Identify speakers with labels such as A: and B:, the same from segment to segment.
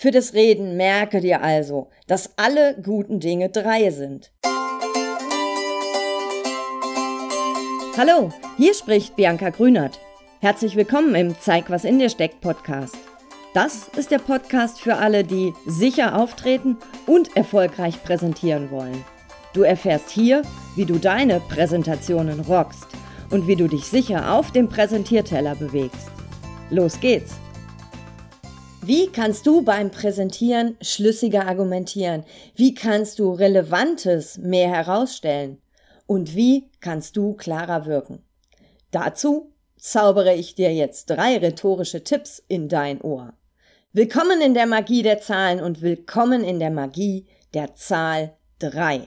A: Für das Reden merke dir also, dass alle guten Dinge drei sind. Hallo, hier spricht Bianca Grünert. Herzlich willkommen im Zeig, was in dir steckt Podcast. Das ist der Podcast für alle, die sicher auftreten und erfolgreich präsentieren wollen. Du erfährst hier, wie du deine Präsentationen rockst und wie du dich sicher auf dem Präsentierteller bewegst. Los geht's! Wie kannst du beim Präsentieren schlüssiger argumentieren? Wie kannst du Relevantes mehr herausstellen? Und wie kannst du klarer wirken? Dazu zaubere ich dir jetzt drei rhetorische Tipps in dein Ohr. Willkommen in der Magie der Zahlen und willkommen in der Magie der Zahl 3.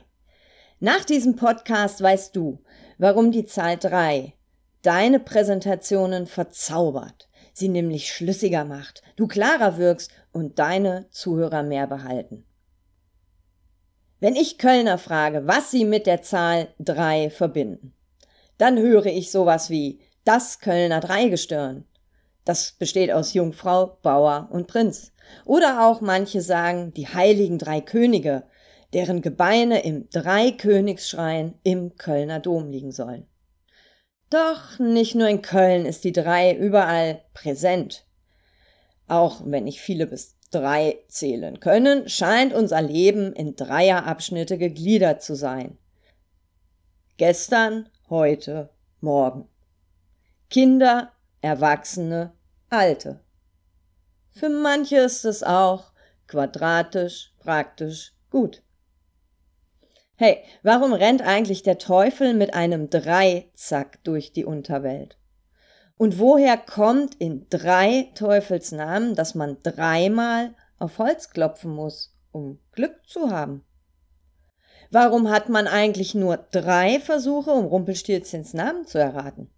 A: Nach diesem Podcast weißt du, warum die Zahl 3 deine Präsentationen verzaubert sie nämlich schlüssiger macht, du klarer wirkst und deine Zuhörer mehr behalten. Wenn ich Kölner frage, was sie mit der Zahl drei verbinden, dann höre ich sowas wie das Kölner Dreigestirn. Das besteht aus Jungfrau, Bauer und Prinz. Oder auch manche sagen die heiligen drei Könige, deren Gebeine im Dreikönigsschrein im Kölner Dom liegen sollen. Doch nicht nur in Köln ist die drei überall präsent. Auch wenn nicht viele bis drei zählen können, scheint unser Leben in Dreierabschnitte gegliedert zu sein. Gestern, heute, morgen. Kinder, Erwachsene, Alte. Für manche ist es auch quadratisch, praktisch, gut. Hey, warum rennt eigentlich der Teufel mit einem Dreizack durch die Unterwelt? Und woher kommt in drei Teufelsnamen, dass man dreimal auf Holz klopfen muss, um Glück zu haben? Warum hat man eigentlich nur drei Versuche, um Rumpelstilzchens Namen zu erraten?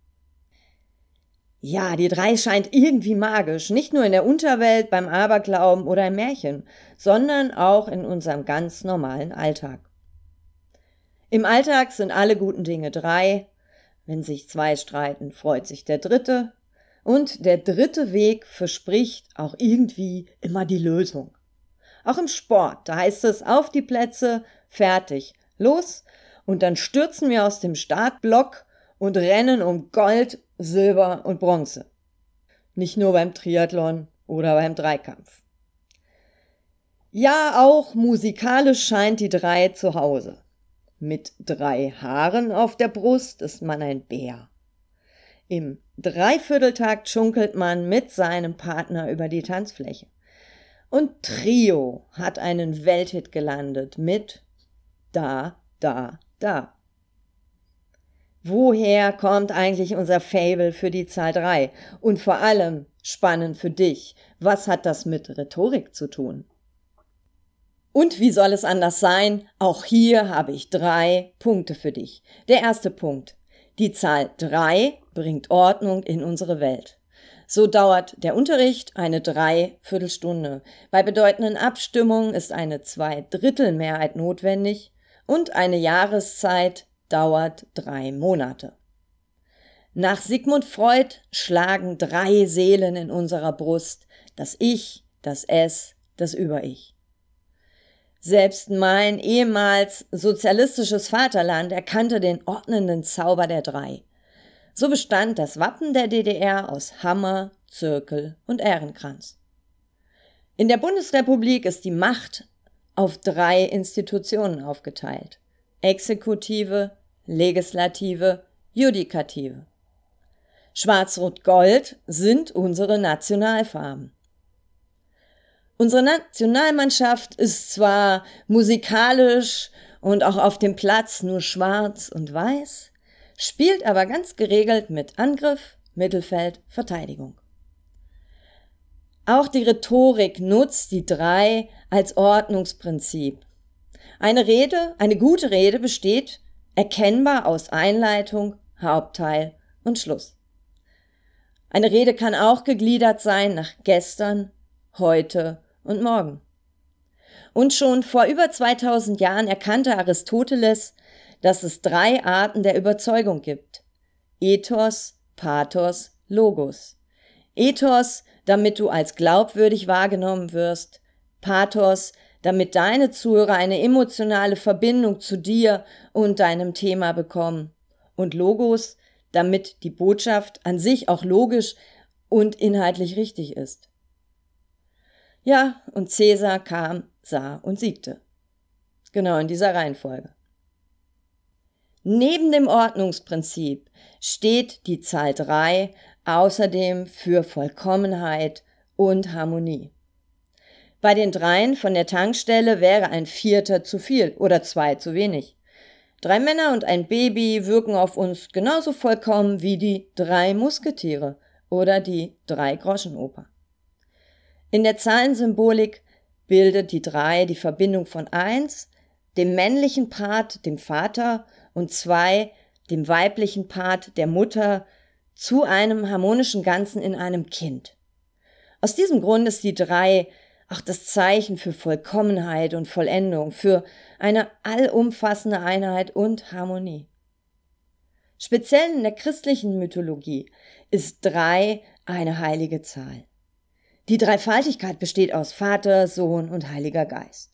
A: Ja, die drei scheint irgendwie magisch, nicht nur in der Unterwelt, beim Aberglauben oder im Märchen, sondern auch in unserem ganz normalen Alltag. Im Alltag sind alle guten Dinge drei. Wenn sich zwei streiten, freut sich der dritte. Und der dritte Weg verspricht auch irgendwie immer die Lösung. Auch im Sport, da heißt es auf die Plätze, fertig, los. Und dann stürzen wir aus dem Startblock und rennen um Gold, Silber und Bronze. Nicht nur beim Triathlon oder beim Dreikampf. Ja, auch musikalisch scheint die drei zu Hause. Mit drei Haaren auf der Brust ist man ein Bär. Im Dreivierteltakt schunkelt man mit seinem Partner über die Tanzfläche. Und Trio hat einen Welthit gelandet mit Da, da, da. Woher kommt eigentlich unser Fable für die Zahl 3? Und vor allem, spannend für dich, was hat das mit Rhetorik zu tun? Und wie soll es anders sein? Auch hier habe ich drei Punkte für dich. Der erste Punkt. Die Zahl drei bringt Ordnung in unsere Welt. So dauert der Unterricht eine Dreiviertelstunde. Bei bedeutenden Abstimmungen ist eine Zweidrittelmehrheit notwendig und eine Jahreszeit dauert drei Monate. Nach Sigmund Freud schlagen drei Seelen in unserer Brust. Das Ich, das Es, das Über-Ich. Selbst mein ehemals sozialistisches Vaterland erkannte den ordnenden Zauber der drei. So bestand das Wappen der DDR aus Hammer, Zirkel und Ehrenkranz. In der Bundesrepublik ist die Macht auf drei Institutionen aufgeteilt. Exekutive, Legislative, Judikative. Schwarz-Rot-Gold sind unsere Nationalfarben. Unsere Nationalmannschaft ist zwar musikalisch und auch auf dem Platz nur schwarz und weiß, spielt aber ganz geregelt mit Angriff, Mittelfeld, Verteidigung. Auch die Rhetorik nutzt die drei als Ordnungsprinzip. Eine Rede, eine gute Rede besteht erkennbar aus Einleitung, Hauptteil und Schluss. Eine Rede kann auch gegliedert sein nach gestern, heute und morgen. Und schon vor über 2000 Jahren erkannte Aristoteles, dass es drei Arten der Überzeugung gibt. Ethos, Pathos, Logos. Ethos, damit du als glaubwürdig wahrgenommen wirst. Pathos, damit deine Zuhörer eine emotionale Verbindung zu dir und deinem Thema bekommen. Und Logos, damit die Botschaft an sich auch logisch und inhaltlich richtig ist. Ja, und Cäsar kam, sah und siegte. Genau in dieser Reihenfolge. Neben dem Ordnungsprinzip steht die Zahl 3 außerdem für Vollkommenheit und Harmonie. Bei den dreien von der Tankstelle wäre ein Vierter zu viel oder zwei zu wenig. Drei Männer und ein Baby wirken auf uns genauso vollkommen wie die drei Musketiere oder die drei Groschenoper. In der Zahlensymbolik bildet die drei die Verbindung von eins, dem männlichen Part, dem Vater, und zwei, dem weiblichen Part der Mutter, zu einem harmonischen Ganzen in einem Kind. Aus diesem Grund ist die drei auch das Zeichen für Vollkommenheit und Vollendung, für eine allumfassende Einheit und Harmonie. Speziell in der christlichen Mythologie ist drei eine heilige Zahl. Die Dreifaltigkeit besteht aus Vater, Sohn und Heiliger Geist.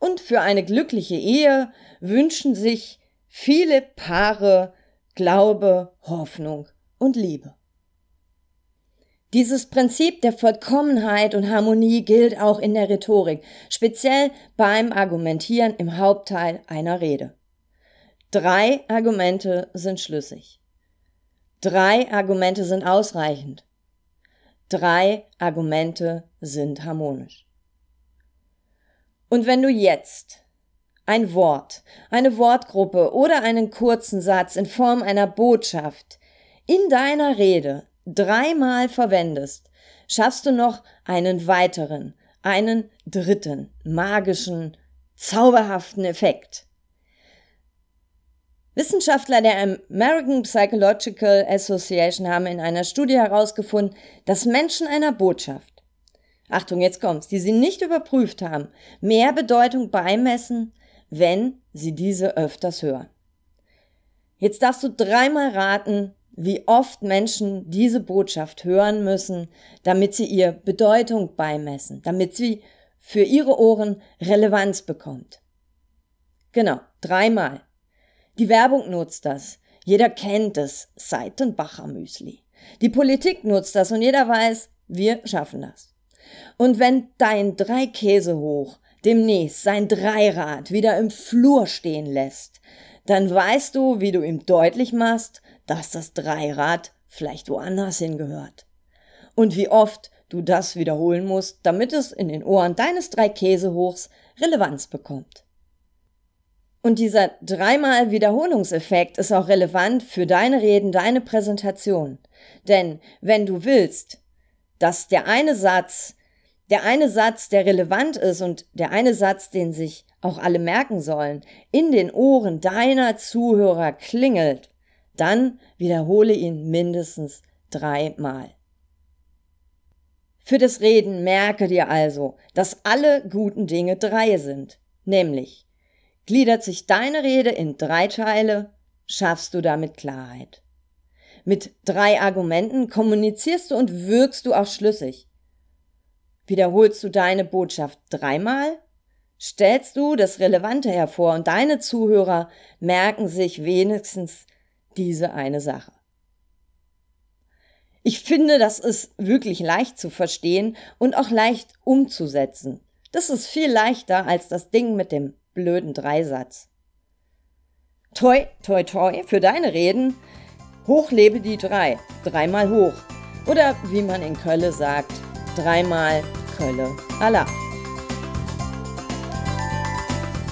A: Und für eine glückliche Ehe wünschen sich viele Paare Glaube, Hoffnung und Liebe. Dieses Prinzip der Vollkommenheit und Harmonie gilt auch in der Rhetorik, speziell beim Argumentieren im Hauptteil einer Rede. Drei Argumente sind schlüssig. Drei Argumente sind ausreichend. Drei Argumente sind harmonisch. Und wenn du jetzt ein Wort, eine Wortgruppe oder einen kurzen Satz in Form einer Botschaft in deiner Rede dreimal verwendest, schaffst du noch einen weiteren, einen dritten, magischen, zauberhaften Effekt. Wissenschaftler der American Psychological Association haben in einer Studie herausgefunden, dass Menschen einer Botschaft, Achtung, jetzt kommt's, die sie nicht überprüft haben, mehr Bedeutung beimessen, wenn sie diese öfters hören. Jetzt darfst du dreimal raten, wie oft Menschen diese Botschaft hören müssen, damit sie ihr Bedeutung beimessen, damit sie für ihre Ohren Relevanz bekommt. Genau, dreimal. Die Werbung nutzt das. Jeder kennt es. Seitenbacher Müsli. Die Politik nutzt das und jeder weiß, wir schaffen das. Und wenn dein Dreikäse hoch demnächst sein Dreirad wieder im Flur stehen lässt, dann weißt du, wie du ihm deutlich machst, dass das Dreirad vielleicht woanders hingehört. Und wie oft du das wiederholen musst, damit es in den Ohren deines Dreikäsehochs Relevanz bekommt. Und dieser dreimal Wiederholungseffekt ist auch relevant für deine Reden, deine Präsentation. Denn wenn du willst, dass der eine Satz, der eine Satz, der relevant ist und der eine Satz, den sich auch alle merken sollen, in den Ohren deiner Zuhörer klingelt, dann wiederhole ihn mindestens dreimal. Für das Reden merke dir also, dass alle guten Dinge drei sind, nämlich gliedert sich deine Rede in drei Teile, schaffst du damit Klarheit. Mit drei Argumenten kommunizierst du und wirkst du auch schlüssig. Wiederholst du deine Botschaft dreimal, stellst du das Relevante hervor und deine Zuhörer merken sich wenigstens diese eine Sache. Ich finde, das ist wirklich leicht zu verstehen und auch leicht umzusetzen. Das ist viel leichter als das Ding mit dem blöden Dreisatz. Toi, toi, toi für deine Reden. Hochlebe die drei. Dreimal hoch. Oder wie man in Kölle sagt, dreimal Kölle Allah.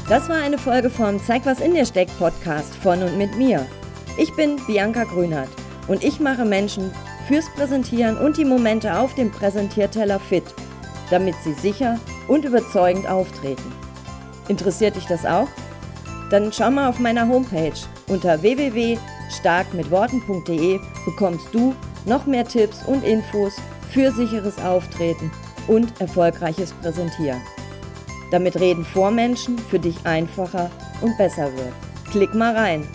A: Das war eine Folge vom Zeig was in dir steckt Podcast von und mit mir. Ich bin Bianca Grünert und ich mache Menschen fürs Präsentieren und die Momente auf dem Präsentierteller fit, damit sie sicher und überzeugend auftreten. Interessiert dich das auch? Dann schau mal auf meiner Homepage unter www.starkmitworten.de bekommst du noch mehr Tipps und Infos für sicheres Auftreten und erfolgreiches Präsentieren. Damit Reden vor Menschen für dich einfacher und besser wird. Klick mal rein